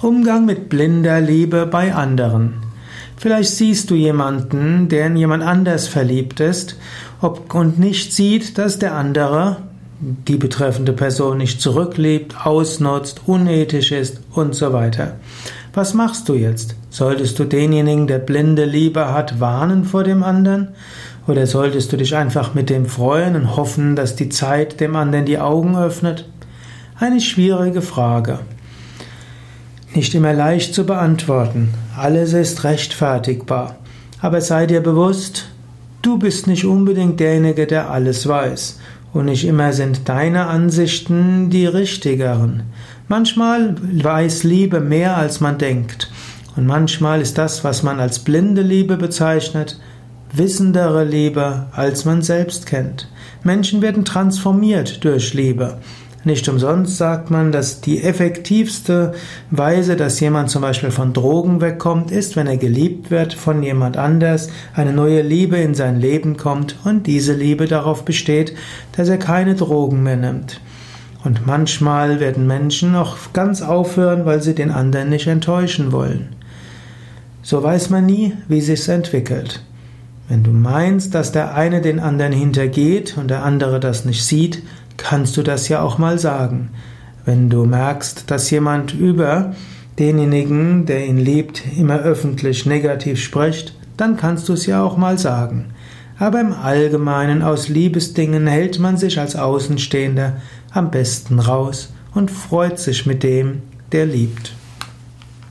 Umgang mit blinder Liebe bei anderen. Vielleicht siehst du jemanden, der in jemand anders verliebt ist und nicht sieht, dass der andere die betreffende Person nicht zurückliebt, ausnutzt, unethisch ist und so weiter. Was machst du jetzt? Solltest du denjenigen, der blinde Liebe hat, warnen vor dem anderen? Oder solltest du dich einfach mit dem freuen und hoffen, dass die Zeit dem anderen die Augen öffnet? Eine schwierige Frage. Nicht immer leicht zu beantworten. Alles ist rechtfertigbar. Aber sei dir bewusst, du bist nicht unbedingt derjenige, der alles weiß. Und nicht immer sind deine Ansichten die richtigeren. Manchmal weiß Liebe mehr, als man denkt. Und manchmal ist das, was man als blinde Liebe bezeichnet, wissendere Liebe, als man selbst kennt. Menschen werden transformiert durch Liebe. Nicht umsonst sagt man, dass die effektivste Weise, dass jemand zum Beispiel von Drogen wegkommt, ist, wenn er geliebt wird von jemand anders, eine neue Liebe in sein Leben kommt und diese Liebe darauf besteht, dass er keine Drogen mehr nimmt. Und manchmal werden Menschen auch ganz aufhören, weil sie den anderen nicht enttäuschen wollen. So weiß man nie, wie sich's entwickelt. Wenn du meinst, dass der eine den anderen hintergeht und der andere das nicht sieht, kannst du das ja auch mal sagen. Wenn du merkst, dass jemand über denjenigen, der ihn liebt, immer öffentlich negativ spricht, dann kannst du es ja auch mal sagen. Aber im Allgemeinen aus Liebesdingen hält man sich als Außenstehender am besten raus und freut sich mit dem, der liebt.